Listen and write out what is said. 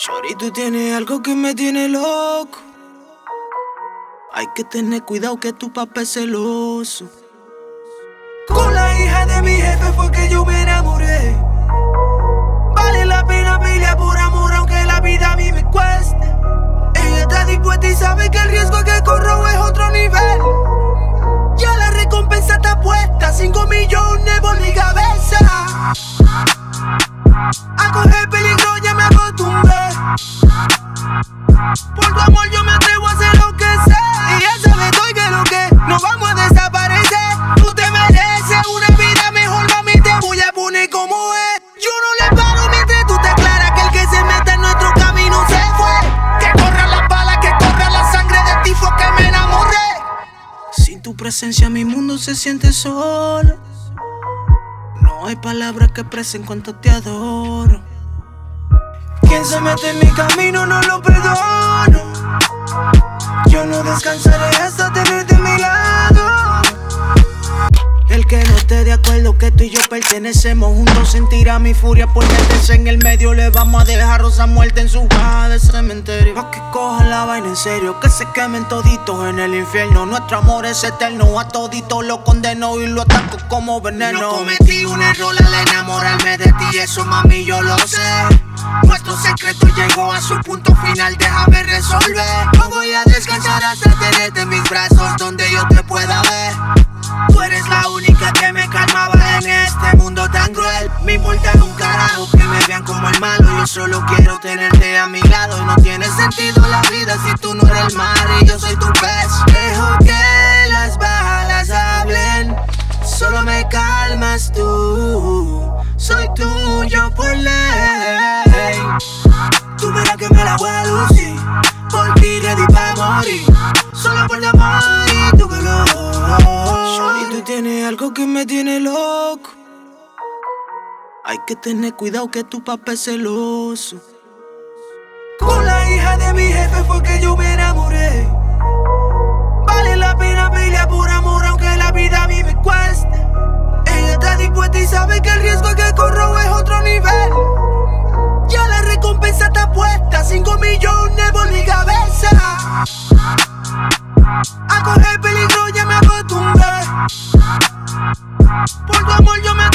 Shorty, tú tienes algo que me tiene loco. Hay que tener cuidado que tu papá es celoso. Con la hija de mi jefe fue que yo me enamoré. Vale la pena pelear por amor aunque la vida a mí me cueste. Ella está dispuesta y sabe que el riesgo que corro es presencia mi mundo se siente solo. No hay palabras que expresen cuánto te adoro. Quien se mete en mi camino no lo perdono. Yo no descansaré que no esté de acuerdo que tú y yo pertenecemos juntos sentirá mi furia por meterse en el medio. Le vamos a dejar rosa muerte en su caja de cementerio. Pa' que cojan la vaina en serio, que se quemen toditos en el infierno. Nuestro amor es eterno, a todito lo condeno y lo ataco como veneno. No cometí un error al enamorarme de ti, eso mami yo lo sé. Nuestro secreto llegó a su punto final, déjame resolver. No voy a descansar hasta Me importa un carajo que me vean como el malo. Yo solo quiero tenerte a mi lado. No tiene sentido la vida si tú no eres el mar y yo soy tu pez. Dejo que las balas hablen. Solo me calmas tú. Soy tuyo por ley. Tú verás que me la voy a lucir. Por ti ready pa' morir. Solo por amor y tu color. Shorty, tú tienes algo que me tiene loco. Hay que tener cuidado que tu papá es celoso. Con la hija de mi jefe fue que yo me enamoré. Vale la pena pelear por amor aunque la vida a mí me cueste. Ella está dispuesta y sabe que el riesgo que corro es otro nivel. Ya la recompensa está puesta, 5 millones por mi cabeza. A coger peligro ya me acostumbré. Por tu amor yo me